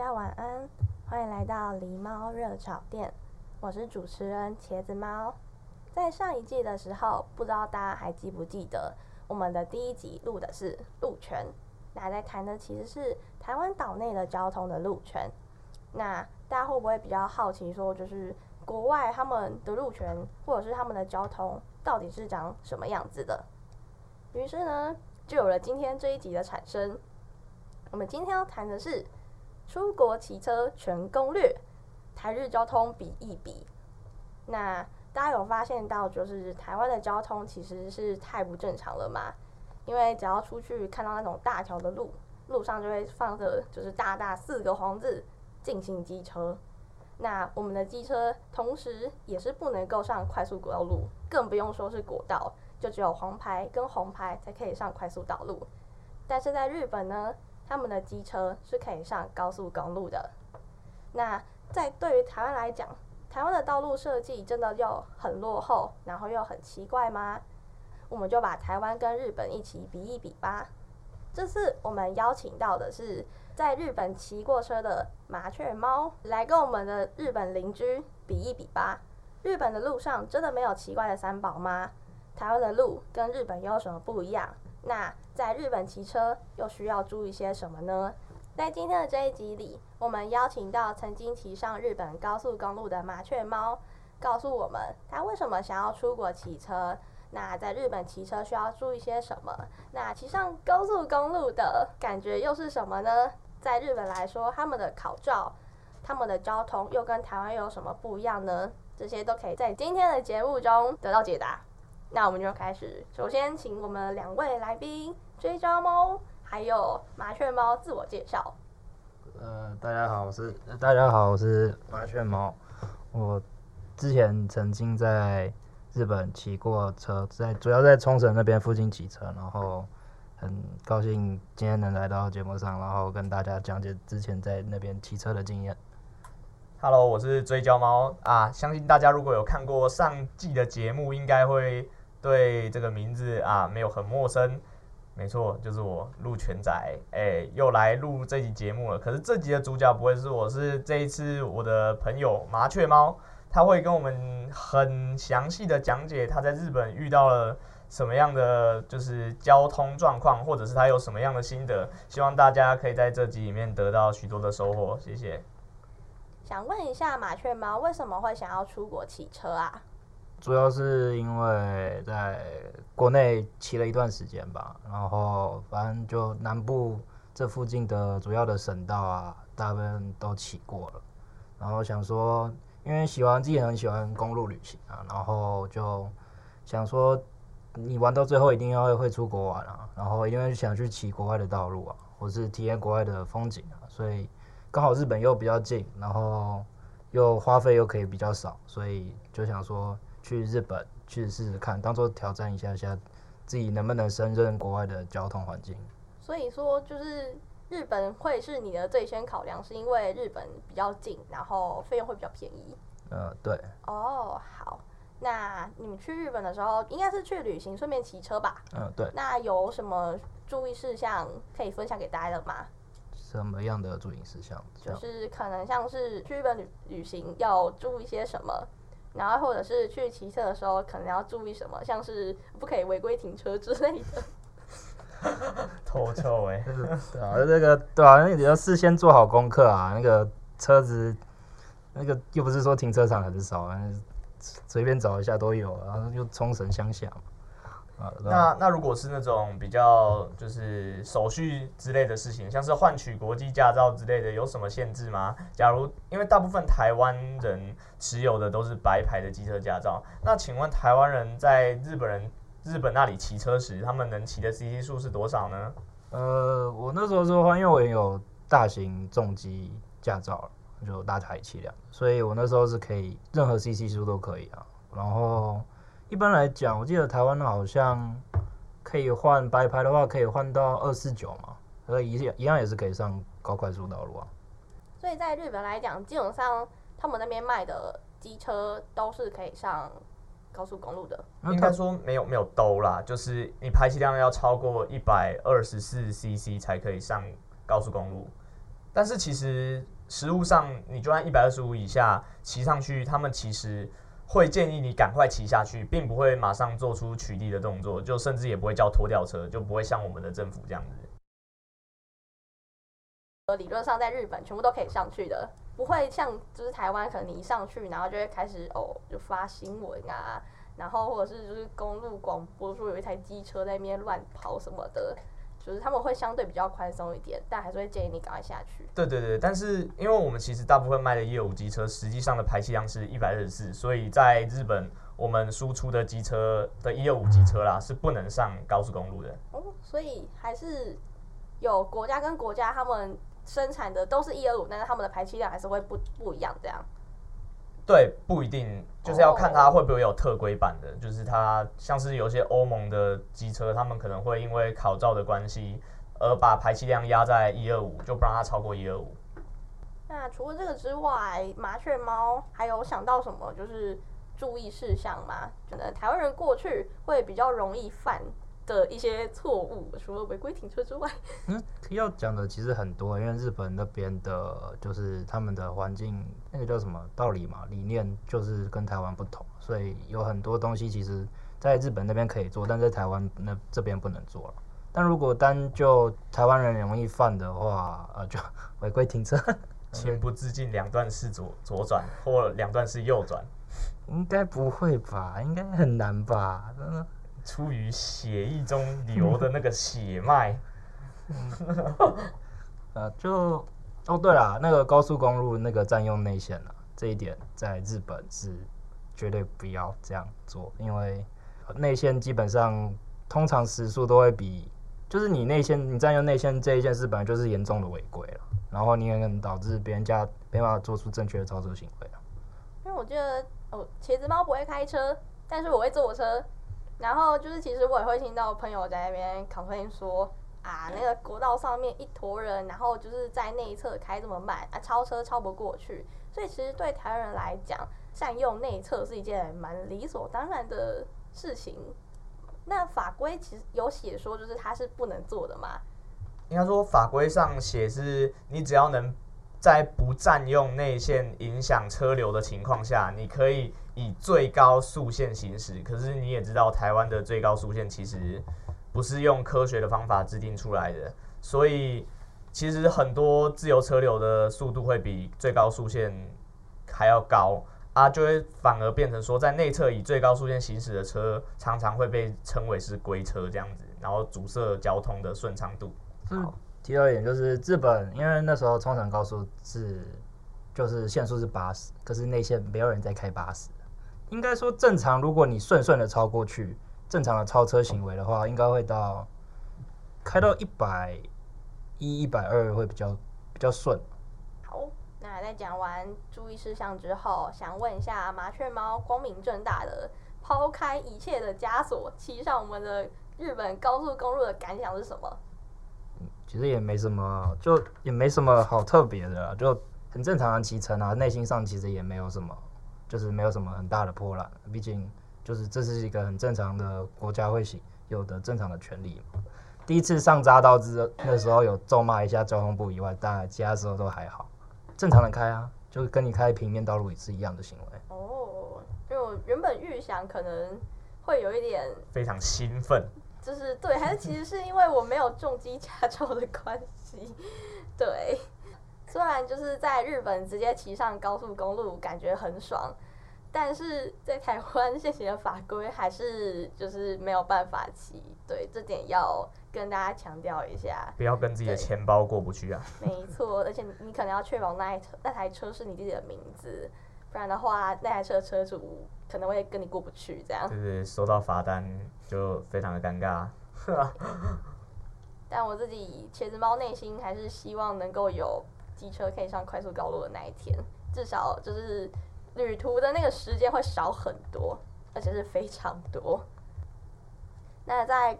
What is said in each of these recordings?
大家晚安，欢迎来到狸猫热炒店，我是主持人茄子猫。在上一季的时候，不知道大家还记不记得，我们的第一集录的是路权，那在谈的其实是台湾岛内的交通的路权。那大家会不会比较好奇，说就是国外他们的路权或者是他们的交通到底是长什么样子的？于是呢，就有了今天这一集的产生。我们今天要谈的是。出国骑车全攻略，台日交通比一比。那大家有发现到，就是台湾的交通其实是太不正常了嘛？因为只要出去看到那种大条的路，路上就会放着就是大大四个黄字“禁行机车”。那我们的机车同时也是不能够上快速国道路，更不用说是国道，就只有黄牌跟红牌才可以上快速道路。但是在日本呢？他们的机车是可以上高速公路的。那在对于台湾来讲，台湾的道路设计真的又很落后，然后又很奇怪吗？我们就把台湾跟日本一起比一比吧。这次我们邀请到的是在日本骑过车的麻雀猫，来跟我们的日本邻居比一比吧。日本的路上真的没有奇怪的三宝吗？台湾的路跟日本又有什么不一样？那在日本骑车又需要注意些什么呢？在今天的这一集里，我们邀请到曾经骑上日本高速公路的麻雀猫，告诉我们他为什么想要出国骑车。那在日本骑车需要注意些什么？那骑上高速公路的感觉又是什么呢？在日本来说，他们的考照、他们的交通又跟台湾又有什么不一样呢？这些都可以在今天的节目中得到解答。那我们就开始，首先请我们两位来宾追焦猫还有麻雀猫自我介绍。呃，大家好，我是大家好，我是麻雀猫。我之前曾经在日本骑过车，在主要在冲绳那边附近骑车，然后很高兴今天能来到节目上，然后跟大家讲解之前在那边骑车的经验。Hello，我是追焦猫啊，相信大家如果有看过上季的节目，应该会。对这个名字啊，没有很陌生，没错，就是我陆全仔，哎，又来录这集节目了。可是这集的主角不会是我，是这一次我的朋友麻雀猫，他会跟我们很详细的讲解他在日本遇到了什么样的就是交通状况，或者是他有什么样的心得。希望大家可以在这集里面得到许多的收获，谢谢。想问一下麻雀猫，为什么会想要出国骑车啊？主要是因为在国内骑了一段时间吧，然后反正就南部这附近的主要的省道啊，大部分都骑过了，然后想说，因为喜欢自己很喜欢公路旅行啊，然后就想说，你玩到最后一定要会出国玩啊，然后因为想去骑国外的道路啊，或是体验国外的风景啊，所以刚好日本又比较近，然后又花费又可以比较少，所以就想说。去日本去试试看，当做挑战一下下，自己能不能胜任国外的交通环境。所以说，就是日本会是你的最先考量，是因为日本比较近，然后费用会比较便宜。呃，对。哦，好，那你们去日本的时候，应该是去旅行，顺便骑车吧？嗯、呃，对。那有什么注意事项可以分享给大家的吗？什么样的注意事项？就是可能像是去日本旅旅行要注意些什么？然后或者是去骑车的时候，可能要注意什么，像是不可以违规停车之类的。偷臭 哎，对啊，那个对啊，那你要事先做好功课啊。那个车子，那个又不是说停车场很少，随便找一下都有，然后就冲绳乡下嘛。那那如果是那种比较就是手续之类的事情，像是换取国际驾照之类的，有什么限制吗？假如因为大部分台湾人持有的都是白牌的机车驾照，那请问台湾人在日本人日本那里骑车时，他们能骑的 CC 数是多少呢？呃，我那时候说话，因为我也有大型重机驾照，就大排气量，所以我那时候是可以任何 CC 数都可以啊，然后。一般来讲，我记得台湾好像可以换白牌的话，可以换到二四九嘛，所以一样一样也是可以上高快速道路啊。所以在日本来讲，基本上他们那边卖的机车都是可以上高速公路的。应该说没有没有兜啦，就是你排气量要超过一百二十四 CC 才可以上高速公路。但是其实实物上，你就按一百二十五以下骑上去，他们其实。会建议你赶快骑下去，并不会马上做出取缔的动作，就甚至也不会叫拖吊车，就不会像我们的政府这样子。理论上，在日本全部都可以上去的，不会像就是台湾，可能你一上去，然后就会开始哦，就发新闻啊，然后或者是就是公路广播说有一台机车在那边乱跑什么的。就是他们会相对比较宽松一点，但还是会建议你赶快下去。对对对，但是因为我们其实大部分卖的一二五机车，实际上的排气量是一百二十四，所以在日本我们输出的机车的一二五机车啦，是不能上高速公路的。哦，所以还是有国家跟国家他们生产的都是一二五，但是他们的排气量还是会不不一样这样。对，不一定，就是要看它会不会有特规版的，oh. 就是它像是有些欧盟的机车，他们可能会因为考照的关系，而把排气量压在一二五，就不让它超过一二五。那除了这个之外，麻雀猫还有想到什么就是注意事项吗？可能台湾人过去会比较容易犯的一些错误，除了违规停车之外，嗯，要讲的其实很多，因为日本那边的，就是他们的环境，那个叫什么道理嘛，理念就是跟台湾不同，所以有很多东西其实在日本那边可以做，但在台湾那这边不能做了。但如果单就台湾人容易犯的话，呃，就违规停车，情不自禁两段式左左转或两段式右转，应该不会吧？应该很难吧？真的。出于血液中流的那个血脉，呃，就哦，对了，那个高速公路那个占用内线啊，这一点在日本是绝对不要这样做，因为内线基本上通常时速都会比，就是你内线你占用内线这一件事本来就是严重的违规了，然后你也可能导致别人家没办法做出正确的操作行为了。因为我觉得哦，茄子猫不会开车，但是我会坐车。然后就是，其实我也会听到朋友在那边 complain 说啊，那个国道上面一坨人，然后就是在内侧开这么慢啊，超车超不过去。所以其实对台湾人来讲，占用内侧是一件蛮理所当然的事情。那法规其实有写说，就是它是不能做的嘛？应该说法规上写是，你只要能在不占用内线、影响车流的情况下，你可以。以最高速限行驶，可是你也知道，台湾的最高速限其实不是用科学的方法制定出来的，所以其实很多自由车流的速度会比最高速限还要高啊，就会反而变成说，在内侧以最高速限行驶的车，常常会被称为是龟车这样子，然后阻塞交通的顺畅度。好，提到一点就是日本，因为那时候冲绳高速是就是限速是八十，可是内线没有人在开八十。应该说正常，如果你顺顺的超过去，正常的超车行为的话，应该会到开到一百一、一百二会比较比较顺。好，那在讲完注意事项之后，想问一下麻雀猫，光明正大的抛开一切的枷锁，骑上我们的日本高速公路的感想是什么？其实也没什么，就也没什么好特别的，就很正常的骑乘啊，内心上其实也没有什么。就是没有什么很大的波澜，毕竟就是这是一个很正常的国家会行有的正常的权利嘛。第一次上匝道之那时候有咒骂一下交通部以外，当然其他时候都还好，正常的开啊，就跟你开平面道路也是一样的行为。哦，因为我原本预想可能会有一点非常兴奋，就是对，还是其实是因为我没有重机驾照的关系，对。虽然就是在日本直接骑上高速公路感觉很爽，但是在台湾现行的法规还是就是没有办法骑，对，这点要跟大家强调一下，不要跟自己的钱包过不去啊。没错，而且你可能要确保那台车那台车是你自己的名字，不然的话那台车的车主可能会跟你过不去，这样。对对，收到罚单就非常的尴尬。但我自己茄子猫内心还是希望能够有机车可以上快速公路的那一天，至少就是。旅途的那个时间会少很多，而且是非常多。那在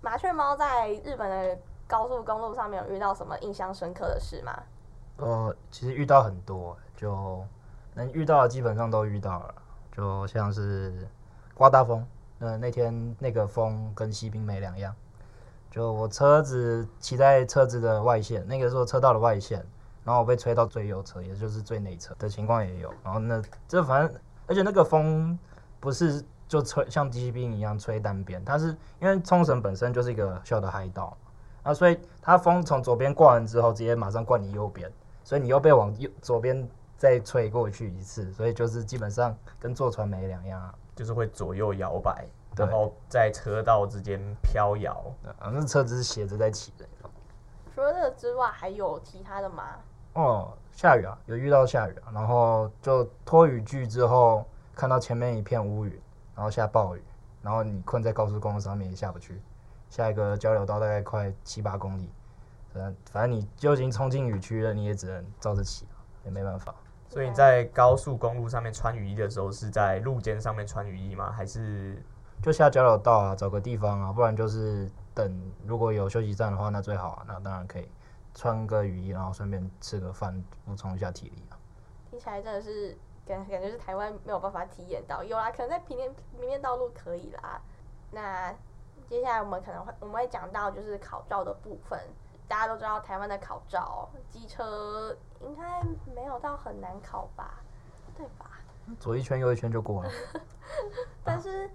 麻雀猫在日本的高速公路上面有遇到什么印象深刻的事吗？呃，其实遇到很多，就能遇到的基本上都遇到了，就像是刮大风，呃，那天那个风跟西滨没两样，就我车子骑在车子的外线，那个时候车道的外线。然后我被吹到最右侧，也就是最内侧的情况也有。然后那这反正，而且那个风不是就吹像机兵一样吹单边，它是因为冲绳本身就是一个小的海岛，啊，所以它风从左边挂完之后，直接马上灌你右边，所以你又被往右左边再吹过去一次，所以就是基本上跟坐船没两样，就是会左右摇摆，然后在车道之间飘摇。啊，那车子是斜着在骑的。除了这个之外，还有其他的吗？哦，下雨啊，有遇到下雨啊，然后就脱雨具之后，看到前面一片乌云，然后下暴雨，然后你困在高速公路上面也下不去，下一个交流道大概快七八公里，反反正你就已经冲进雨区了，你也只能照着骑，也没办法。所以你在高速公路上面穿雨衣的时候，是在路肩上面穿雨衣吗？还是就下交流道啊，找个地方啊，不然就是等如果有休息站的话，那最好啊，那当然可以。穿个雨衣，然后顺便吃个饭，补充一下体力啊。听起来真的是感感觉是台湾没有办法体验到，有啦，可能在平面平面道路可以啦。那接下来我们可能会我们会讲到就是考照的部分。大家都知道台湾的考照，机车应该没有到很难考吧？对吧？左一圈右一圈就过了。但是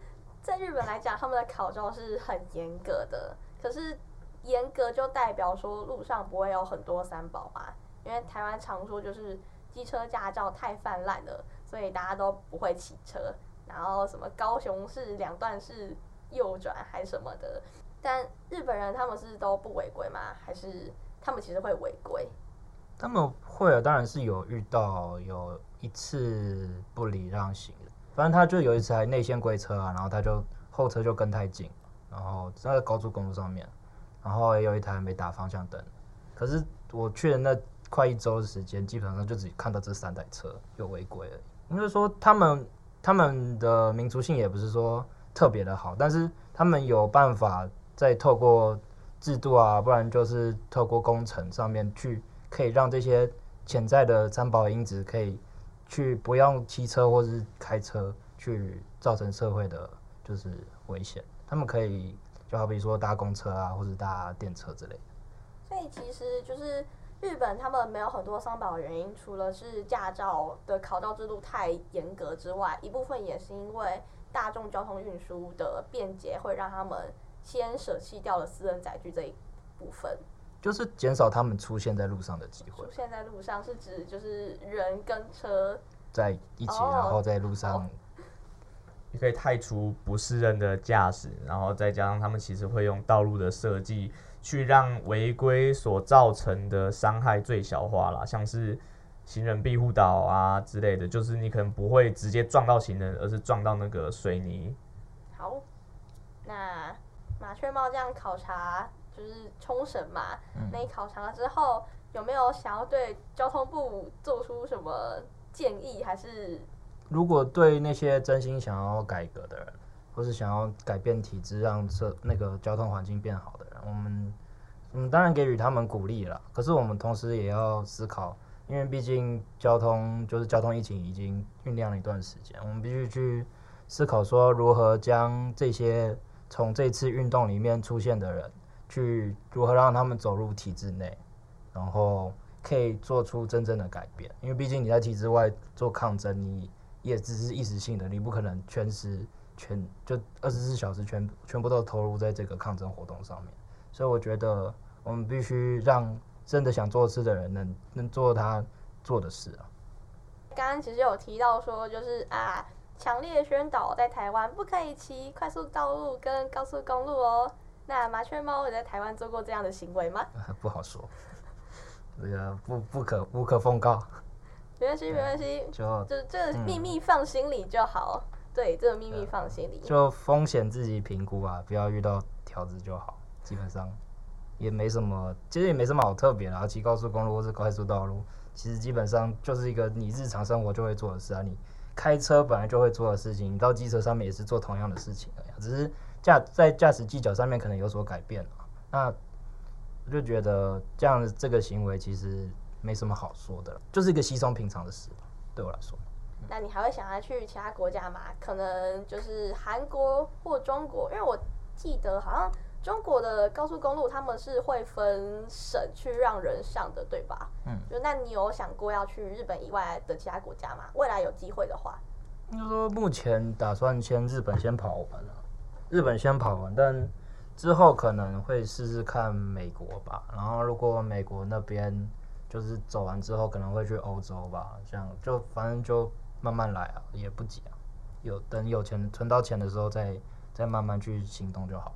在日本来讲，他们的考照是很严格的，可是。严格就代表说路上不会有很多三宝嘛，因为台湾常说就是机车驾照太泛滥了，所以大家都不会骑车。然后什么高雄市两段式右转还什么的，但日本人他们是都不违规吗？还是他们其实会违规？他们会啊，当然是有遇到有一次不礼让行，反正他就有一台内线归车啊，然后他就后车就跟太近，然后在高速公路上面。然后也有一台没打方向灯，可是我去的那快一周的时间，基本上就只看到这三台车有违规而已。应该说他们他们的民族性也不是说特别的好，但是他们有办法再透过制度啊，不然就是透过工程上面去，可以让这些潜在的三宝因子可以去不用骑车或是开车去造成社会的就是危险，他们可以。就好比说搭公车啊，或者搭电车之类的。所以其实就是日本他们没有很多三宝的原因，除了是驾照的考照制度太严格之外，一部分也是因为大众交通运输的便捷，会让他们先舍弃掉了私人载具这一部分。就是减少他们出现在路上的机会。出现在路上是指就是人跟车在一起，然后在路上。哦你可以汰除不适任的驾驶，然后再加上他们其实会用道路的设计去让违规所造成的伤害最小化啦，像是行人庇护岛啊之类的，就是你可能不会直接撞到行人，而是撞到那个水泥。好，那麻雀猫这样考察就是冲绳嘛，嗯、那你考察了之后有没有想要对交通部做出什么建议，还是？如果对那些真心想要改革的人，或是想要改变体制，让这那个交通环境变好的人，我们嗯当然给予他们鼓励了。可是我们同时也要思考，因为毕竟交通就是交通疫情已经酝酿了一段时间，我们必须去思考说如何将这些从这次运动里面出现的人，去如何让他们走入体制内，然后可以做出真正的改变。因为毕竟你在体制外做抗争，你也只是一时性的，你不可能全时全就二十四小时全全部都投入在这个抗争活动上面，所以我觉得我们必须让真的想做事的人能能做他做的事啊。刚刚其实有提到说，就是啊，强烈宣导在台湾不可以骑快速道路跟高速公路哦。那麻雀猫有在台湾做过这样的行为吗？不好说，这个不不可不可奉告。没关系，没关系，就就这个秘密放心里就好。嗯、对，这个秘密放心里。就风险自己评估啊，不要遇到条子就好。基本上也没什么，其实也没什么好特别的。骑高速公路或是快速道路，其实基本上就是一个你日常生活就会做的事啊。你开车本来就会做的事情，你到机车上面也是做同样的事情的呀，只是驾在驾驶技巧上面可能有所改变。那我就觉得这样这个行为其实没什么好说的，就是一个稀松平常的事，对我来说。那你还会想要去其他国家吗？可能就是韩国或中国，因为我记得好像。中国的高速公路他们是会分省去让人上的，对吧？嗯，就那你有想过要去日本以外的其他国家吗？未来有机会的话，应该说目前打算先日本先跑完了，日本先跑完，但之后可能会试试看美国吧。然后如果美国那边就是走完之后，可能会去欧洲吧。这样就反正就慢慢来啊，也不急啊。有等有钱存到钱的时候再，再再慢慢去行动就好。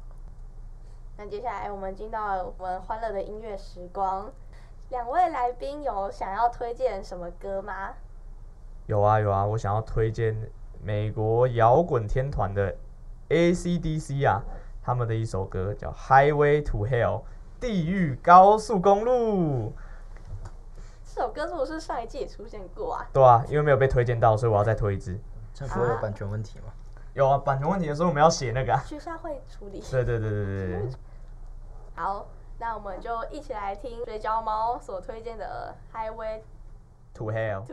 那接下来我们进到我们欢乐的音乐时光，两位来宾有想要推荐什么歌吗？有啊有啊，我想要推荐美国摇滚天团的 AC/DC 啊，他们的一首歌叫《Highway to Hell》地狱高速公路。这首歌是不是上一季也出现过啊？对啊，因为没有被推荐到，所以我要再推一支。这不会有版权问题吗？啊有啊，版权问题的时候我们要写那个、啊，学校会处理。对对对对对对。好，那我们就一起来听水饺猫所推荐的《Highway to Hell》。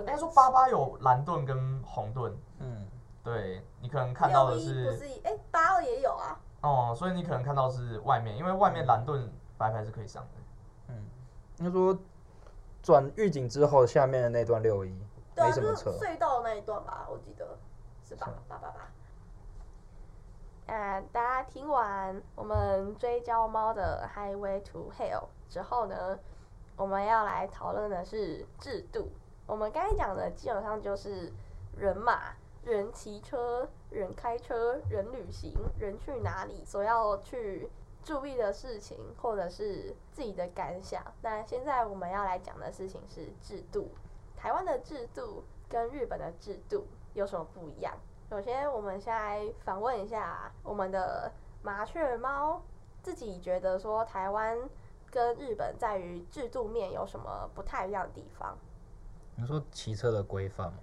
应该说八八有蓝盾跟红盾，嗯，对，你可能看到的是，不是，哎，八二也有啊。哦，所以你可能看到是外面，因为外面蓝盾白牌是可以上的。嗯，应该说转预警之后，下面的那段六一没什么车。隧道那一段吧，我记得是吧？八八八。嗯，大家听完我们追焦猫的 Highway to Hell 之后呢，我们要来讨论的是制度。我们刚才讲的基本上就是人马、人骑车、人开车、人旅行、人去哪里所要去注意的事情，或者是自己的感想。那现在我们要来讲的事情是制度。台湾的制度跟日本的制度有什么不一样？首先，我们先来访问一下我们的麻雀猫，自己觉得说台湾跟日本在于制度面有什么不太一样的地方？你说骑车的规范吗？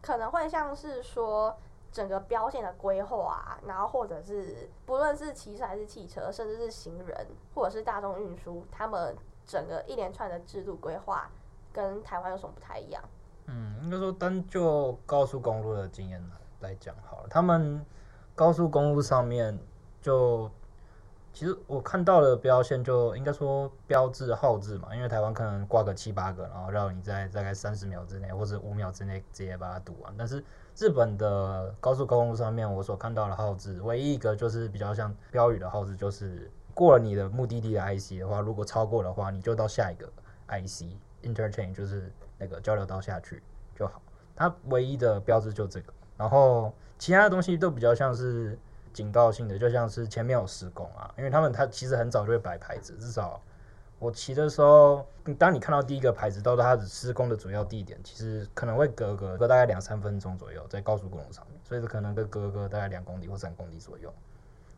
可能会像是说整个标线的规划啊，然后或者是不论是骑车还是汽车，甚至是行人或者是大众运输，他们整个一连串的制度规划跟台湾有什么不太一样？嗯，应该说单就高速公路的经验来讲好了，他们高速公路上面就。其实我看到的标线就应该说标志号志嘛，因为台湾可能挂个七八个，然后让你在大概三十秒之内或者五秒之内直接把它读完。但是日本的高速公路上面，我所看到的号志，唯一一个就是比较像标语的号志，就是过了你的目的地的 IC 的话，如果超过的话，你就到下一个 IC interchange，就是那个交流道下去就好。它唯一的标志就这个，然后其他的东西都比较像是。警告性的，就像是前面有施工啊，因为他们他其实很早就会摆牌子，至少我骑的时候，当你看到第一个牌子到它的施工的主要地点，其实可能会隔个隔大概两三分钟左右，在高速公路上面，所以可能会隔个大概两公里或三公里左右。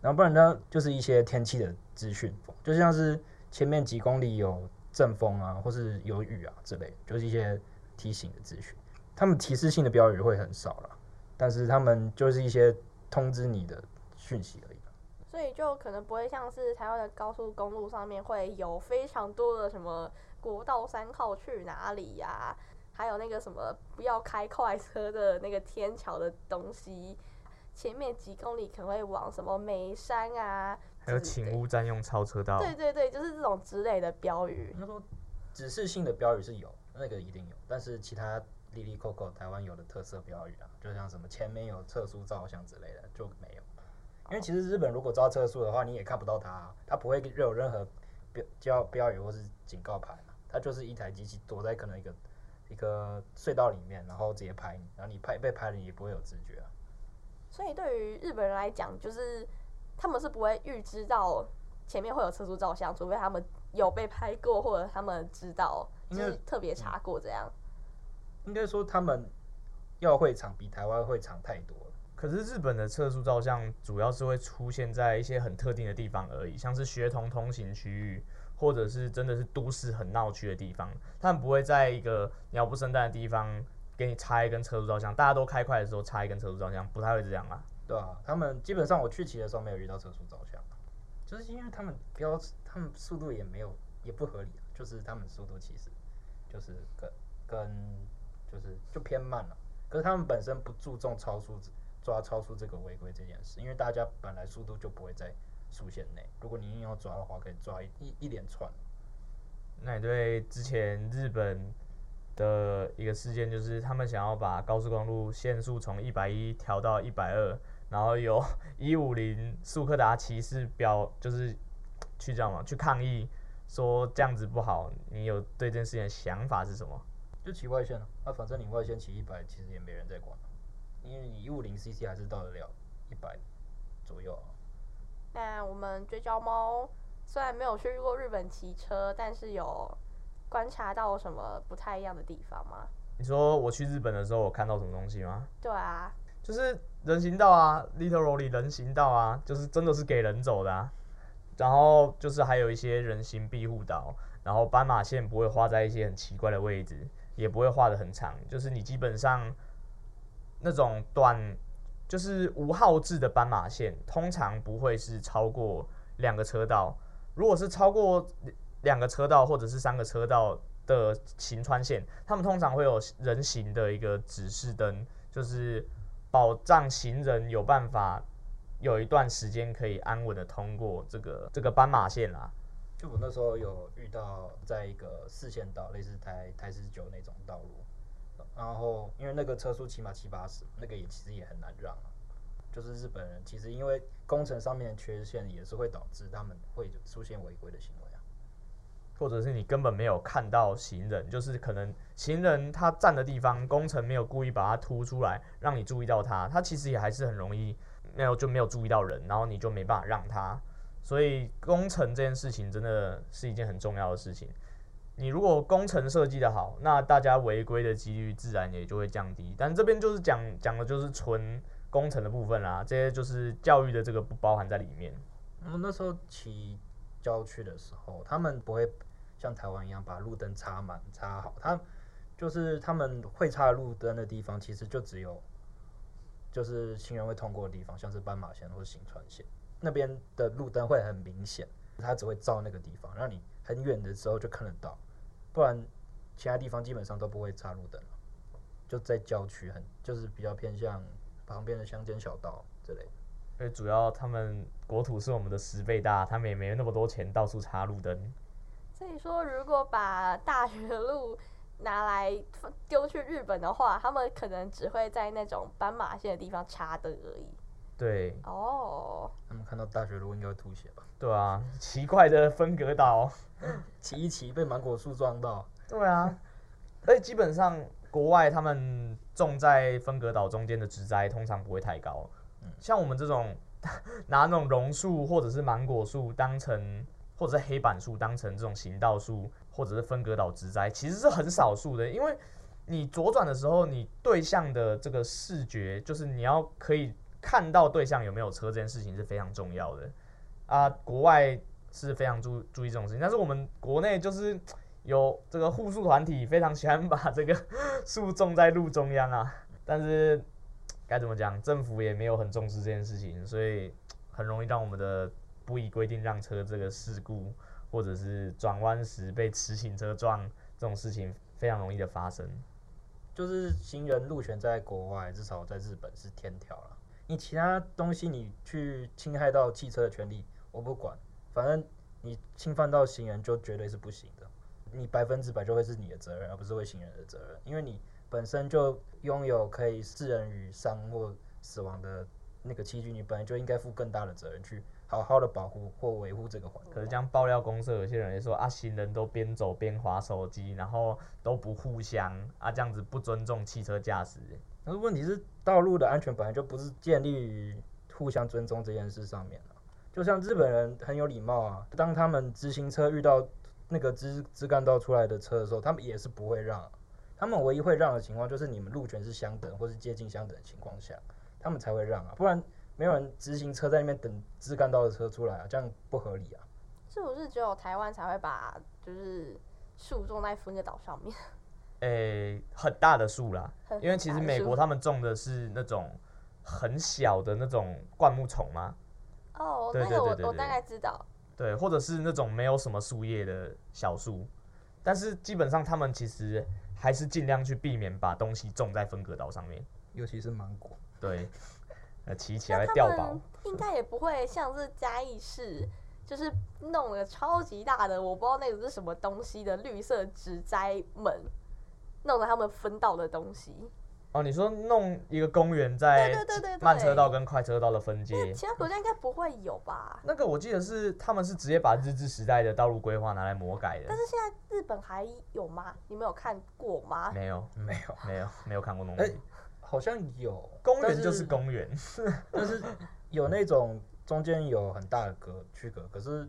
然后不然呢，就是一些天气的资讯，就像是前面几公里有阵风啊，或是有雨啊之类，就是一些提醒的资讯。他们提示性的标语会很少了，但是他们就是一些通知你的。讯息而已，所以就可能不会像是台湾的高速公路上面会有非常多的什么国道三号去哪里呀、啊，还有那个什么不要开快车的那个天桥的东西，前面几公里可能会往什么眉山啊，还有请勿占用超车道，对对对，就是这种之类的标语。他说指示性的标语是有，那个一定有，但是其他哩哩扣扣台湾有的特色标语啊，就像什么前面有特殊照相之类的就没有。因为其实日本如果抓测速的话，你也看不到它，它不会有任何标标标语或是警告牌，它就是一台机器躲在可能一个一个隧道里面，然后直接拍你，然后你拍被拍了你也不会有知觉啊。所以对于日本人来讲，就是他们是不会预知到前面会有测速照相，除非他们有被拍过，或者他们知道，就是特别查过这样。应该说他们要会场比台湾会场太多。可是日本的测速照相主要是会出现在一些很特定的地方而已，像是学童通行区域，或者是真的是都市很闹区的地方，他们不会在一个鸟不生蛋的地方给你插一根测速照相，大家都开快的时候插一根测速照相，不太会这样啦。对啊，他们基本上我去骑的时候没有遇到测速照相，就是因为他们标，他们速度也没有也不合理，就是他们速度其实就是跟跟就是就偏慢了，可是他们本身不注重超速。抓超速这个违规这件事，因为大家本来速度就不会在速限内，如果你硬要抓的话，可以抓一一,一连串。那你对之前日本的一个事件，就是他们想要把高速公路限速从一百一调到一百二，然后有一五零速克达骑士标，就是去这样嘛，去抗议说这样子不好。你有对这件事情的想法是什么？就骑外线啊，那反正你外线骑一百，其实也没人在管。因为你一五零 cc 还是到得了一百左右啊。那我们追焦猫虽然没有去过日本骑车，但是有观察到什么不太一样的地方吗？你说我去日本的时候，我看到什么东西吗？对啊，就是人行道啊，literally 人行道啊，就是真的是给人走的啊。然后就是还有一些人行庇护岛，然后斑马线不会画在一些很奇怪的位置，也不会画的很长，就是你基本上。那种短就是无号志的斑马线，通常不会是超过两个车道。如果是超过两个车道或者是三个车道的行穿线，他们通常会有人行的一个指示灯，就是保障行人有办法有一段时间可以安稳的通过这个这个斑马线啦。就我那时候有遇到，在一个四线道，类似台台十九那种道路。然后，因为那个车速起码七八十，那个也其实也很难让。就是日本人其实因为工程上面的缺陷，也是会导致他们会出现违规的行为啊。或者是你根本没有看到行人，就是可能行人他站的地方，工程没有故意把它凸出来，让你注意到他，他其实也还是很容易没有就没有注意到人，然后你就没办法让他。所以工程这件事情真的是一件很重要的事情。你如果工程设计的好，那大家违规的几率自然也就会降低。但这边就是讲讲的就是纯工程的部分啦，这些就是教育的这个不包含在里面。我们那时候骑郊区的时候，他们不会像台湾一样把路灯插满插好，他就是他们会插路灯的地方，其实就只有就是行人会通过的地方，像是斑马线或者行穿线那边的路灯会很明显，它只会照那个地方，让你。很远的时候就看得到，不然其他地方基本上都不会插路灯。就在郊区，很就是比较偏向旁边的乡间小道之类的。因为主要他们国土是我们的十倍大，他们也没那么多钱到处插路灯。所以说，如果把大学路拿来丢去日本的话，他们可能只会在那种斑马线的地方插灯而已。对。哦。他们看到大学路应该会吐血吧？对啊，奇怪的分隔岛，骑一骑被芒果树撞到。对啊。而且基本上国外他们种在分隔岛中间的植栽通常不会太高。像我们这种 拿那种榕树或者是芒果树当成，或者是黑板树当成这种行道树，或者是分隔岛植栽，其实是很少数的。因为你左转的时候，你对象的这个视觉，就是你要可以看到对象有没有车，这件事情是非常重要的啊。国外是非常注注意这种事情，但是我们国内就是有这个护树团体非常喜欢把这个树种在路中央啊，但是。该怎么讲？政府也没有很重视这件事情，所以很容易让我们的不依规定让车这个事故，或者是转弯时被迟行车撞这种事情非常容易的发生。就是行人路权在国外，至少在日本是天条了。你其他东西你去侵害到汽车的权利，我不管，反正你侵犯到行人就绝对是不行的。你百分之百就会是你的责任，而不是为行人的责任，因为你。本身就拥有可以致人于伤或死亡的那个器具，你本来就应该负更大的责任，去好好的保护或维护这个环。可是这样爆料公社，有些人也说啊，行人都边走边划手机，然后都不互相啊，这样子不尊重汽车驾驶。可是问题是，道路的安全本来就不是建立于互相尊重这件事上面。就像日本人很有礼貌啊，当他们直行车遇到那个支支干道出来的车的时候，他们也是不会让。他们唯一会让的情况，就是你们路权是相等或是接近相等的情况下，他们才会让啊，不然没有人直行车在那边等支干道的车出来啊，这样不合理啊。是不是只有台湾才会把就是树种在分隔岛上面？诶、欸，很大的树啦，因为其实美国他们种的是那种很小的那种灌木丛嘛。哦，对对对我大概知道。对，或者是那种没有什么树叶的小树，但是基本上他们其实。还是尽量去避免把东西种在分隔岛上面，尤其是芒果。对，呃，骑起来会掉宝。应该也不会像是嘉义市，就是弄了超级大的，我不知道那个是什么东西的绿色植栽门，弄了他们分道的东西。哦，你说弄一个公园在慢车道跟快车道的分界，其他国家应该不会有吧？那个我记得是他们是直接把日治时代的道路规划拿来魔改的。但是现在日本还有吗？你没有看过吗？没有，没有，没有，没有看过那种。哎、欸，好像有公园就是公园，但是有那种中间有很大的隔区隔，可是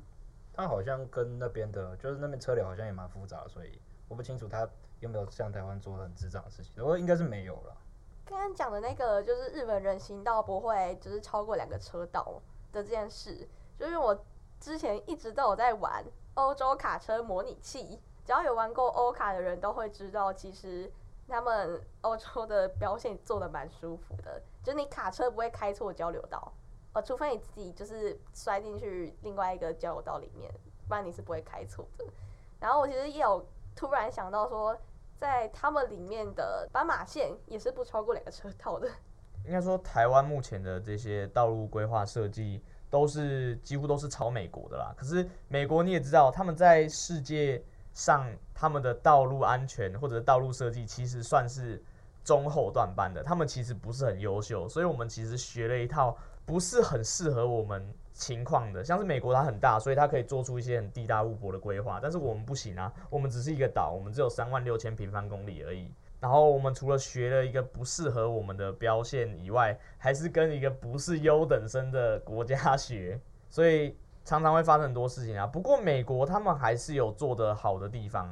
它好像跟那边的，就是那边车流好像也蛮复杂，所以我不清楚它。有没有像台湾做的很智障的事情？我应该是没有了。刚刚讲的那个就是日本人行道不会就是超过两个车道的这件事，就是因为我之前一直都有在玩欧洲卡车模拟器，只要有玩过欧卡的人都会知道，其实他们欧洲的标线做的蛮舒服的，就你卡车不会开错交流道，呃，除非你自己就是摔进去另外一个交流道里面，不然你是不会开错的。然后我其实也有突然想到说。在他们里面的斑马线也是不超过两个车道的。应该说，台湾目前的这些道路规划设计都是几乎都是抄美国的啦。可是美国你也知道，他们在世界上他们的道路安全或者道路设计其实算是中后段班的，他们其实不是很优秀。所以我们其实学了一套不是很适合我们情况的，像是美国它很大，所以它可以做出一些很地大物博的规划，但是我们不行啊，我们只是一个岛，我们只有三万六千平方公里而已。然后我们除了学了一个不适合我们的标线以外，还是跟一个不是优等生的国家学，所以常常会发生很多事情啊。不过美国他们还是有做得好的地方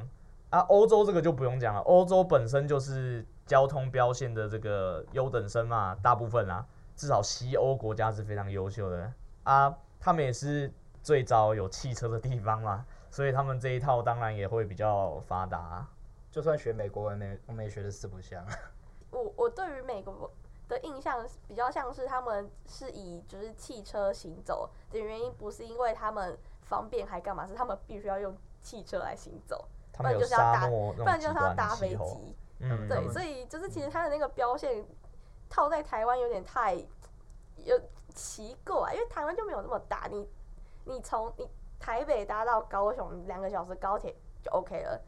啊，欧洲这个就不用讲了，欧洲本身就是交通标线的这个优等生嘛，大部分啊，至少西欧国家是非常优秀的。啊，他们也是最早有汽车的地方嘛，所以他们这一套当然也会比较发达。就算学美国文，没我们也学的四不像。我我对于美国的印象比较像是他们是以就是汽车行走的原因，不是因为他们方便还干嘛，是他们必须要用汽车来行走，他们有不然就是要搭，不然就是要搭飞机。嗯，对，所以就是其实它的那个标线套在台湾有点太有奇怪，因为台湾就没有那么大，你你从你台北搭到高雄两个小时高铁就 OK 了，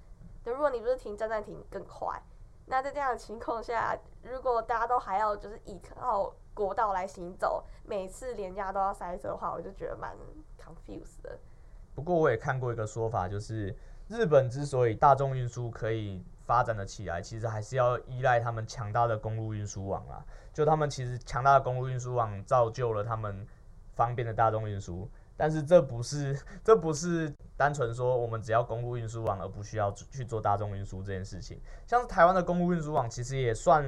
如果你不是停站站停更快，那在这样的情况下，如果大家都还要就是依靠国道来行走，每次连假都要塞车的话，我就觉得蛮 confused 的。不过我也看过一个说法，就是日本之所以大众运输可以发展的起来，其实还是要依赖他们强大的公路运输网啊。就他们其实强大的公路运输网造就了他们方便的大众运输，但是这不是 这不是单纯说我们只要公路运输网而不需要去做大众运输这件事情。像台湾的公路运输网其实也算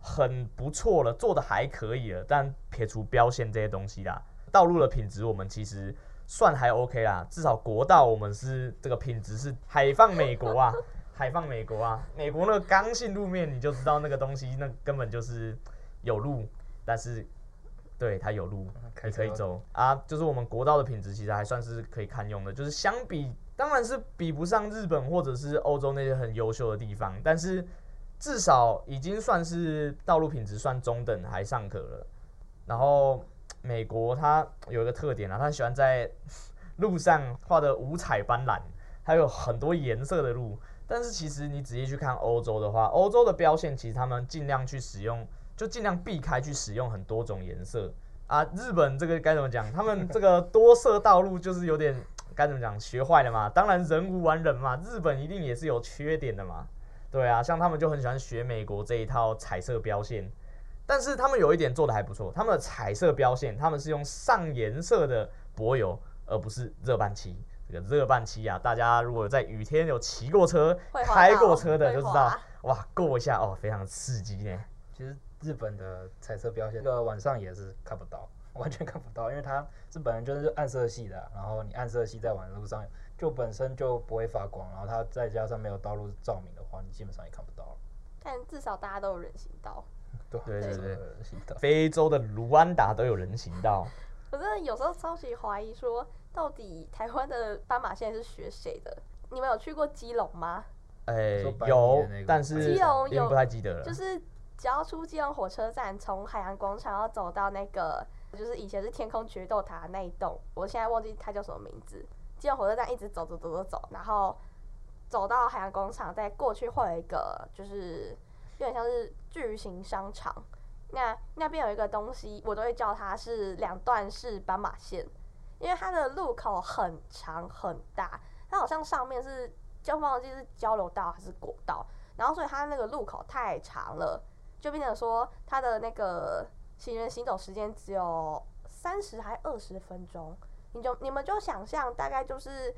很不错了，做的还可以了，但撇除标线这些东西啦，道路的品质我们其实。算还 OK 啦，至少国道我们是这个品质是海放美国啊，海放美国啊，美国那个刚性路面你就知道那个东西那根本就是有路，但是对它有路你可以走啊，就是我们国道的品质其实还算是可以堪用的，就是相比当然是比不上日本或者是欧洲那些很优秀的地方，但是至少已经算是道路品质算中等还尚可了，然后。美国它有一个特点啊，它喜欢在路上画的五彩斑斓，还有很多颜色的路。但是其实你仔细去看欧洲的话，欧洲的标线其实他们尽量去使用，就尽量避开去使用很多种颜色啊。日本这个该怎么讲？他们这个 多色道路就是有点该怎么讲？学坏了嘛。当然人无完人嘛，日本一定也是有缺点的嘛。对啊，像他们就很喜欢学美国这一套彩色标线。但是他们有一点做的还不错，他们的彩色标线，他们是用上颜色的柏油，而不是热拌漆。这个热半期啊，大家如果在雨天有骑过车、开过车的就知道，哇，过一下哦，非常刺激呢。其实日本的彩色标线，这个晚上也是看不到，完全看不到，因为它是本来就是暗色系的，然后你暗色系在晚路上就本身就不会发光，然后它再加上没有道路照明的话，你基本上也看不到了。但至少大家都有人行道。对对对，对，非洲的卢安达都有人行道。我真的有时候超级怀疑，说到底台湾的斑马线是学谁的？你们有去过基隆吗？哎、欸，有，但是基隆有不太记得了。就是只要出基隆火车站，从海洋广场要走到那个，就是以前是天空决斗塔那一栋，我现在忘记它叫什么名字。基隆火车站一直走走走走走，然后走到海洋广场，再过去会有一个，就是。有点像是巨型商场，那那边有一个东西，我都会叫它是两段式斑马线，因为它的路口很长很大，它好像上面是交通忘记是交流道还是国道，然后所以它那个路口太长了，就变成说它的那个行人行走时间只有三十还二十分钟，你就你们就想象大概就是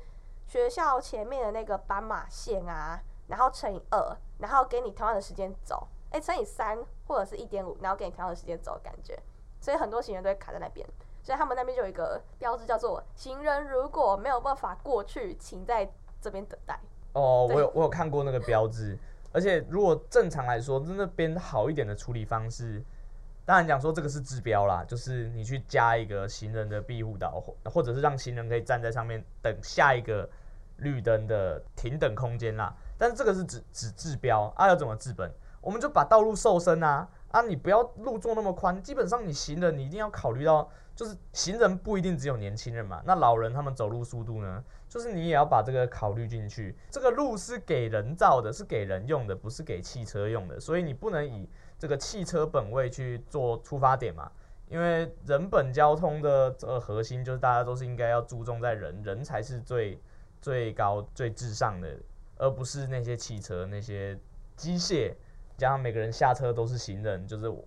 学校前面的那个斑马线啊。然后乘以二，然后给你同样的时间走，哎，乘以三或者是一点五，然后给你同样的时间走的感觉，所以很多行人都会卡在那边，所以他们那边就有一个标志叫做“行人如果没有办法过去，请在这边等待”。哦，我有我有看过那个标志，而且如果正常来说，那边好一点的处理方式，当然讲说这个是治标啦，就是你去加一个行人的庇护岛，或者是让行人可以站在上面等下一个绿灯的停等空间啦。但是这个是指指治标啊，要怎么治本？我们就把道路瘦身啊啊！你不要路做那么宽，基本上你行人你一定要考虑到，就是行人不一定只有年轻人嘛，那老人他们走路速度呢，就是你也要把这个考虑进去。这个路是给人造的，是给人用的，不是给汽车用的，所以你不能以这个汽车本位去做出发点嘛，因为人本交通的这个核心就是大家都是应该要注重在人，人才是最最高最至上的。而不是那些汽车、那些机械，加上每个人下车都是行人，就是我，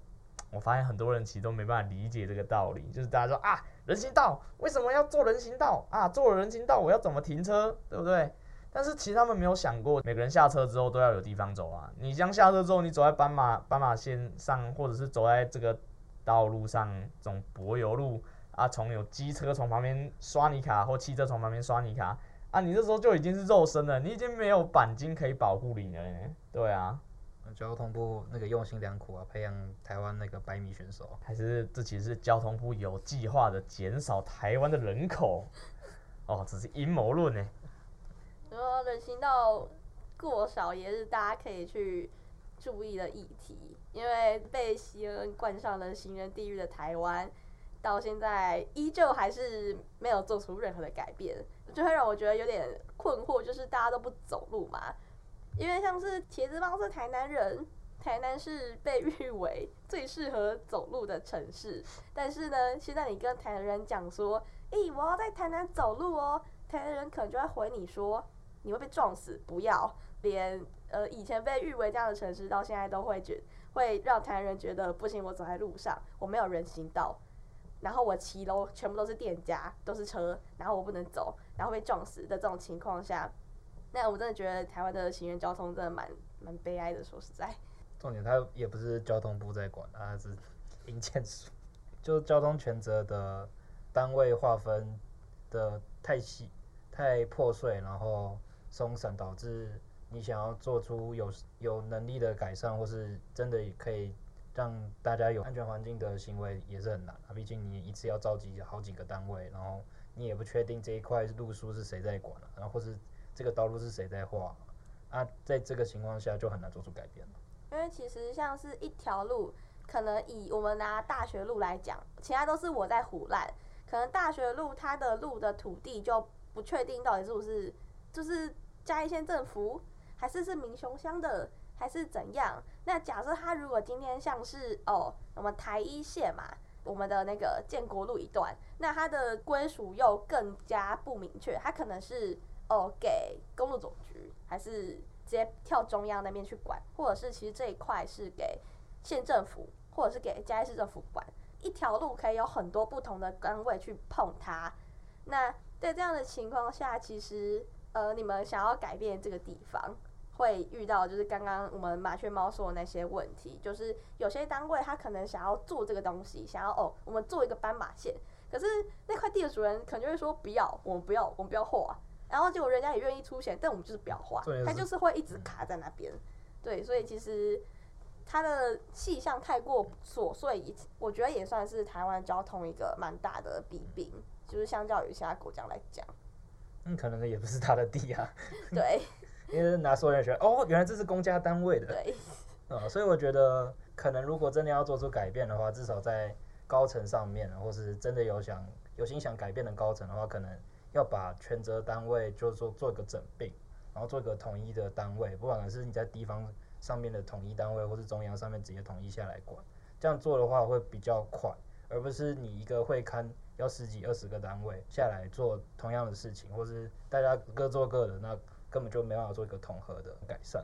我发现很多人其实都没办法理解这个道理。就是大家说啊，人行道为什么要做人行道啊？做了人行道我要怎么停车，对不对？但是其实他们没有想过，每个人下车之后都要有地方走啊。你将下车之后，你走在斑马斑马线上，或者是走在这个道路上，这种柏油路啊，从有机车从旁边刷你卡，或汽车从旁边刷你卡。啊，你这时候就已经是肉身了，你已经没有钣金可以保护你了。对啊，交通部那个用心良苦啊，培养台湾那个百米选手，还是这其实是交通部有计划的减少台湾的人口？哦，只是阴谋论呢。说人行道过少也是大家可以去注意的议题，因为被 CNN 冠上了行人地狱的台湾，到现在依旧还是没有做出任何的改变，就会让我觉得有点困惑，就是大家都不走路嘛，因为像是茄子帮是台南人，台南是被誉为最适合走路的城市，但是呢，现在你跟台南人讲说，诶、我要在台南走路哦，台南人可能就会回你说，你会被撞死，不要。连呃以前被誉为这样的城市，到现在都会觉会让台湾人觉得不行。我走在路上，我没有人行道，然后我骑楼全部都是店家，都是车，然后我不能走，然后被撞死的这种情况下，那我真的觉得台湾的行人交通真的蛮蛮悲哀的。说实在，重点它也不是交通部在管，它是营建署，就交通权责的单位划分的太细、太破碎，然后松散，导致。你想要做出有有能力的改善，或是真的可以让大家有安全环境的行为，也是很难啊。毕竟你一次要召集好几个单位，然后你也不确定这一块路书是谁在管，然后或是这个道路是谁在画，啊，在这个情况下就很难做出改变了。因为其实像是一条路，可能以我们拿大学路来讲，其他都是我在胡烂，可能大学路它的路的土地就不确定到底是不是就是嘉义县政府。还是是民雄乡的，还是怎样？那假设他如果今天像是哦，我们台一线嘛，我们的那个建国路一段，那它的归属又更加不明确，它可能是哦给公路总局，还是直接跳中央那边去管，或者是其实这一块是给县政府，或者是给嘉义市政府管。一条路可以有很多不同的单位去碰它。那在这样的情况下，其实呃，你们想要改变这个地方。会遇到就是刚刚我们麻雀猫说的那些问题，就是有些单位他可能想要做这个东西，想要哦，我们做一个斑马线，可是那块地的主人可能就会说不要，我们不要，我们不要画，然后结果人家也愿意出钱，但我们就是不要画，他就是会一直卡在那边。对，所以其实它的气象太过琐碎，我觉得也算是台湾交通一个蛮大的弊病，就是相较于其他国家来讲，嗯，可能也不是他的地啊，对。因为拿所有人学哦，原来这是公家单位的，对，呃，所以我觉得可能如果真的要做出改变的话，至少在高层上面，或是真的有想有心想改变的高层的话，可能要把全责单位就做做一个整并，然后做一个统一的单位，不管是你在地方上面的统一单位，或是中央上面直接统一下来管，这样做的话会比较快，而不是你一个会勘要十几二十个单位下来做同样的事情，或是大家各做各的那。根本就没办法做一个统合的改善。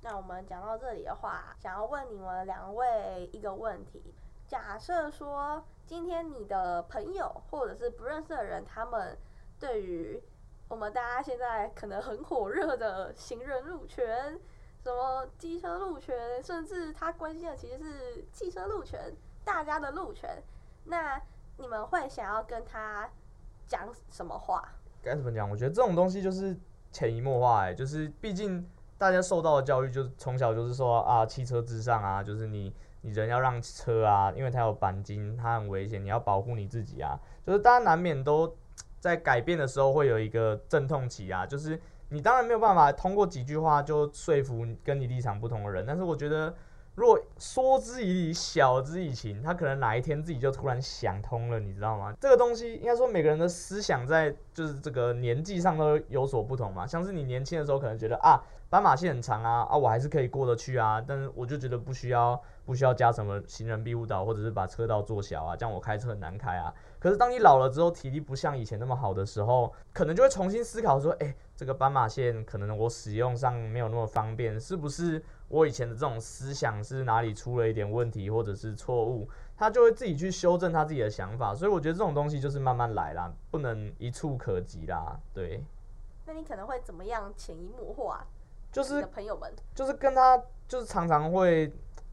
那我们讲到这里的话，想要问你们两位一个问题：假设说今天你的朋友或者是不认识的人，他们对于我们大家现在可能很火热的行人路权、什么机车路权，甚至他关心的其实是汽车路权、大家的路权，那你们会想要跟他讲什么话？该怎么讲？我觉得这种东西就是潜移默化，哎，就是毕竟大家受到的教育，就是从小就是说啊，汽车至上啊，就是你你人要让车啊，因为它有钣金，它很危险，你要保护你自己啊。就是大家难免都在改变的时候会有一个阵痛期啊，就是你当然没有办法通过几句话就说服跟你立场不同的人，但是我觉得。若说之以理，晓之以情，他可能哪一天自己就突然想通了，你知道吗？这个东西应该说每个人的思想在就是这个年纪上都有所不同嘛。像是你年轻的时候可能觉得啊，斑马线很长啊，啊我还是可以过得去啊，但是我就觉得不需要不需要加什么行人庇护岛，或者是把车道做小啊，这样我开车很难开啊。可是当你老了之后，体力不像以前那么好的时候，可能就会重新思考说，哎、这个斑马线可能我使用上没有那么方便，是不是？我以前的这种思想是哪里出了一点问题，或者是错误，他就会自己去修正他自己的想法。所以我觉得这种东西就是慢慢来啦，不能一触可及啦。对。那你可能会怎么样潜移默化？就是朋友们，就是跟他，就是常常会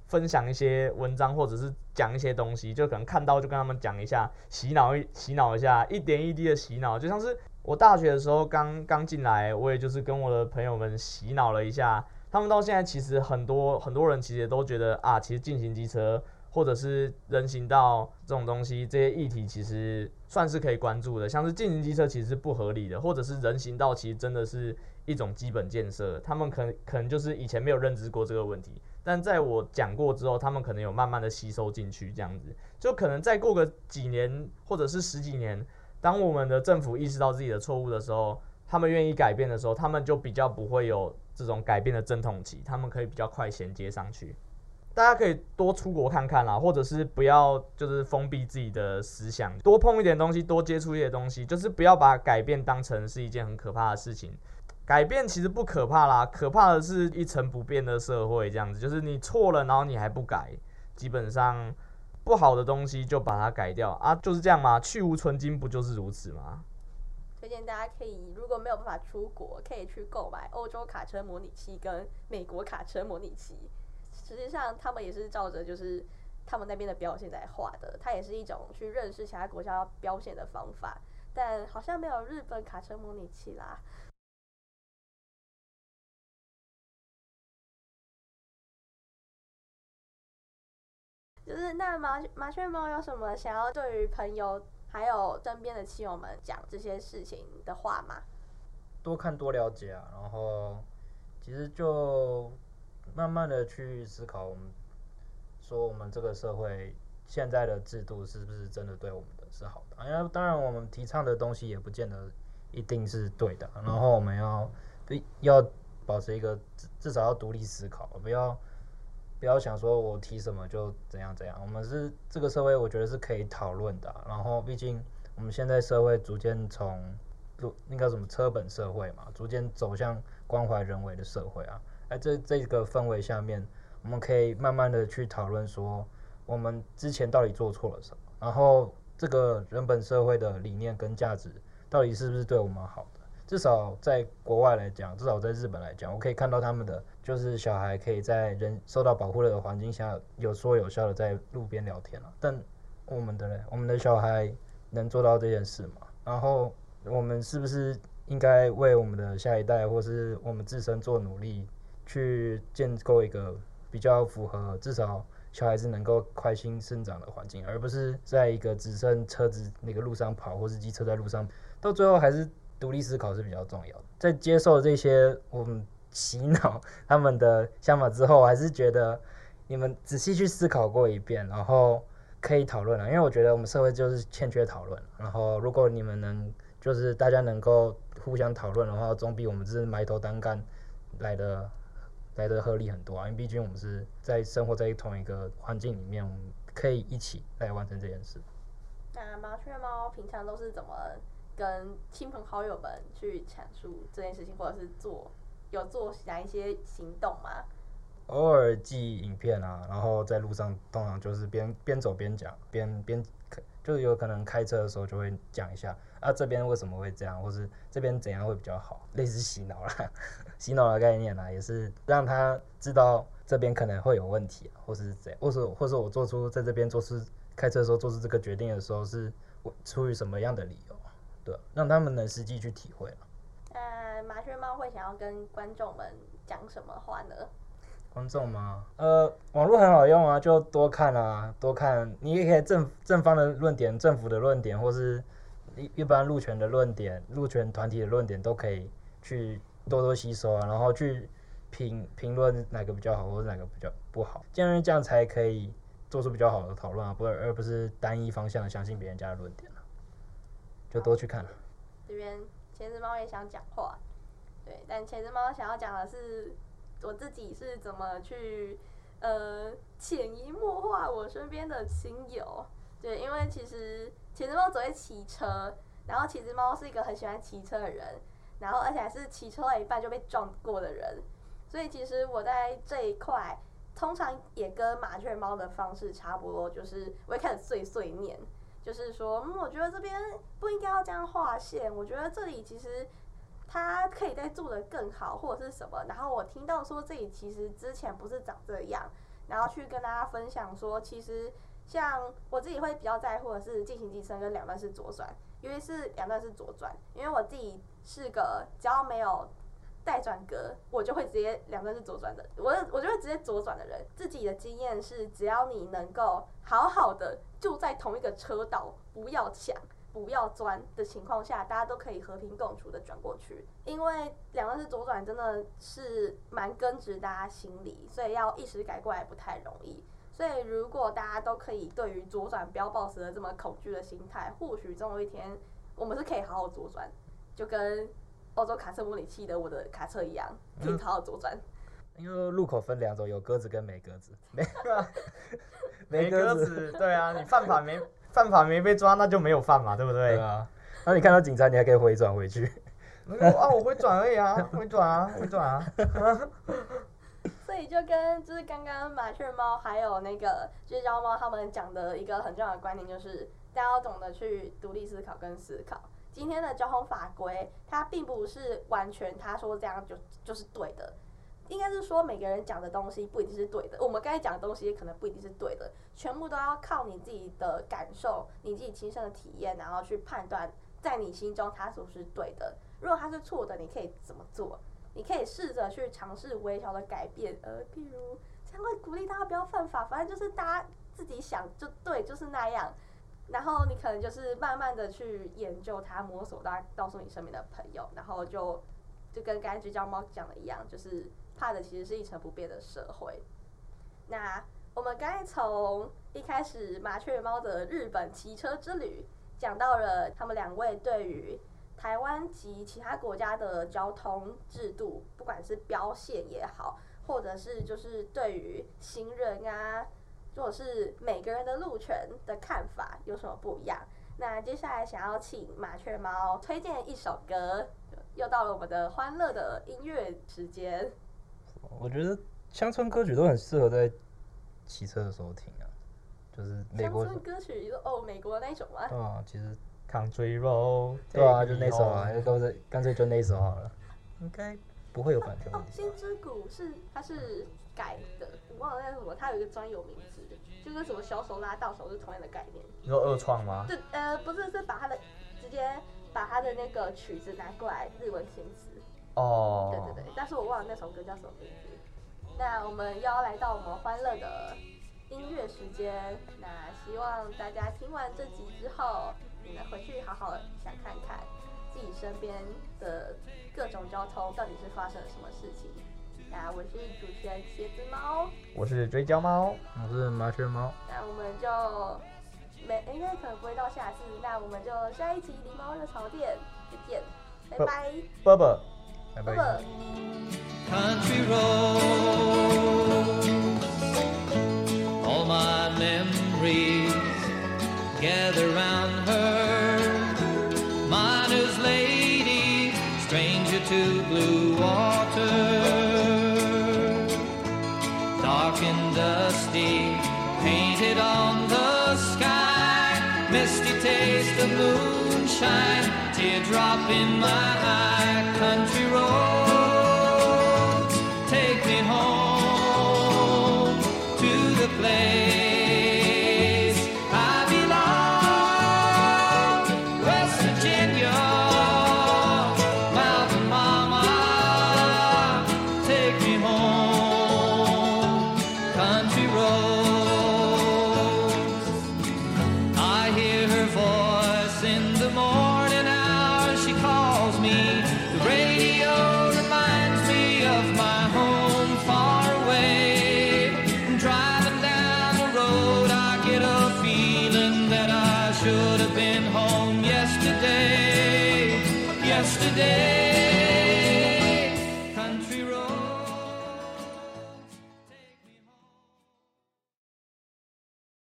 分享一些文章，或者是讲一些东西，就可能看到就跟他们讲一下，洗脑一洗脑一下，一点一滴的洗脑。就像是我大学的时候刚刚进来，我也就是跟我的朋友们洗脑了一下。他们到现在其实很多很多人其实都觉得啊，其实进行机车或者是人行道这种东西，这些议题其实算是可以关注的。像是禁行机车其实是不合理的，或者是人行道其实真的是一种基本建设，他们可能可能就是以前没有认知过这个问题，但在我讲过之后，他们可能有慢慢的吸收进去，这样子。就可能再过个几年或者是十几年，当我们的政府意识到自己的错误的时候，他们愿意改变的时候，他们就比较不会有这种改变的阵痛期，他们可以比较快衔接上去。大家可以多出国看看啦，或者是不要就是封闭自己的思想，多碰一点东西，多接触一些东西，就是不要把改变当成是一件很可怕的事情。改变其实不可怕啦，可怕的是一成不变的社会这样子，就是你错了，然后你还不改，基本上不好的东西就把它改掉啊，就是这样嘛，去芜存菁不就是如此吗？推荐大家可以，如果没有办法出国，可以去购买欧洲卡车模拟器跟美国卡车模拟器。实际上，他们也是照着就是他们那边的标线在画的，它也是一种去认识其他国家标线的方法，但好像没有日本卡车模拟器啦。就是那麻麻雀猫有什么想要对于朋友还有身边的亲友们讲这些事情的话吗？多看多了解啊，然后其实就。慢慢的去思考，我们说我们这个社会现在的制度是不是真的对我们的是好的？因为当然我们提倡的东西也不见得一定是对的。然后我们要要保持一个至至少要独立思考，不要不要想说我提什么就怎样怎样。我们是这个社会，我觉得是可以讨论的。然后毕竟我们现在社会逐渐从那个什么车本社会嘛，逐渐走向关怀人为的社会啊。在这这个氛围下面，我们可以慢慢的去讨论说，我们之前到底做错了什么，然后这个人本社会的理念跟价值到底是不是对我们好的？至少在国外来讲，至少在日本来讲，我可以看到他们的就是小孩可以在人受到保护的环境下，有说有笑的在路边聊天了。但我们的呢，我们的小孩能做到这件事吗？然后我们是不是应该为我们的下一代，或是我们自身做努力？去建构一个比较符合至少小孩子能够开心生长的环境，而不是在一个只剩车子那个路上跑，或是机车在路上，到最后还是独立思考是比较重要的。在接受这些我们洗脑他们的想法之后，我还是觉得你们仔细去思考过一遍，然后可以讨论了。因为我觉得我们社会就是欠缺讨论。然后如果你们能就是大家能够互相讨论的话，总比我们只是埋头单干来的。来的合理很多啊，因为毕竟我们是在生活在同一个环境里面，我们可以一起来完成这件事。那麻雀猫平常都是怎么跟亲朋好友们去阐述这件事情，或者是做有做哪一些行动吗？偶尔记影片啊，然后在路上通常就是边边走边讲，边边就是有可能开车的时候就会讲一下啊，这边为什么会这样，或是这边怎样会比较好，类似洗脑啦。洗脑的概念啊，也是让他知道这边可能会有问题，或是怎样，或是或是我做出在这边做出开车的时候做出这个决定的时候是出于什么样的理由，对，让他们能实际去体会。呃，麻雀猫会想要跟观众们讲什么话呢？观众吗？呃，网络很好用啊，就多看啊，多看。你也可以正正方的论点、政府的论点，或是一一般路权的论点、路权团体的论点都可以去。多多吸收啊，然后去评评论哪个比较好，或者哪个比较不好，这样这样才可以做出比较好的讨论啊，不而不是单一方向的相信别人家的论点，就多去看。这边茄子猫也想讲话，对，但茄子猫想要讲的是我自己是怎么去呃潜移默化我身边的亲友，对，因为其实茄子猫只会骑车，然后茄子猫是一个很喜欢骑车的人。然后，而且还是骑车到一半就被撞过的人，所以其实我在这一块，通常也跟麻雀猫的方式差不多，就是我会开始碎碎念，就是说，嗯，我觉得这边不应该要这样画线，我觉得这里其实它可以再做得更好，或者是什么。然后我听到说这里其实之前不是长这样，然后去跟大家分享说，其实像我自己会比较在乎的是进行机车跟两段式左转。因为是两段式左转，因为我自己是个只要没有待转格，我就会直接两个是左转的，我我就会直接左转的人。自己的经验是，只要你能够好好的就在同一个车道，不要抢。不要钻的情况下，大家都可以和平共处的转过去。因为两个是左转真的是蛮根植大家心里，所以要一时改过来不太容易。所以如果大家都可以对于左转标 boss 的这么恐惧的心态，或许总有一天我们是可以好好左转，就跟欧洲卡车模拟器的我的卡车一样，可以好好左转。因为路口分两种，有鸽子跟没鸽子。没没鸽子，对啊，你犯法没？犯法没被抓，那就没有犯嘛，对不对？对啊。那你看到警察，你还可以回转回去。啊，我回转而已啊，回转啊，回转啊。所以就跟就是刚刚麻雀猫还有那个就是焦猫他们讲的一个很重要的观点，就是大家要懂得去独立思考跟思考。今天的交通法规，它并不是完全他说这样就就是对的。应该是说，每个人讲的东西不一定是对的，我们刚才讲的东西可能不一定是对的，全部都要靠你自己的感受、你自己亲身的体验，然后去判断，在你心中它是不是对的。如果它是错的，你可以怎么做？你可以试着去尝试微小的改变，呃，譬如这样会鼓励大家不要犯法，反正就是大家自己想就对，就是那样。然后你可能就是慢慢的去研究它，摸索到告诉你身边的朋友，然后就就跟刚才聚焦猫讲的一样，就是。怕的其实是一成不变的社会。那我们刚才从一开始麻雀猫的日本骑车之旅，讲到了他们两位对于台湾及其他国家的交通制度，不管是标线也好，或者是就是对于行人啊，或者是每个人的路权的看法有什么不一样？那接下来想要请麻雀猫推荐一首歌，又到了我们的欢乐的音乐时间。我觉得乡村歌曲都很适合在骑车的时候听啊，就是美国乡村歌曲哦，美国那一种吗？啊，其实 Country Road，对啊，就那首啊，干脆干脆就那首好了，应该不会有版权。哦，心之谷是它是改的，我忘了那什么，它有一个专有名字，就跟什么小手拉大手是同样的概念。你说二创吗？对，呃，不是，是把它的直接把它的那个曲子拿过来日文填词。哦，对对对，但是我忘了那首歌叫什么名字。那我们又要来到我们欢乐的音乐时间。那希望大家听完这集之后，你们回去好好想看看自己身边的各种交通到底是发生了什么事情。那我是主持人茄子猫，我是追焦猫，我是麻雀猫。那我们就没应该可能不会到下次。那我们就下一集狸猫热潮店再见，拜拜，拜拜。拜拜。Country roads, all my memories gather round my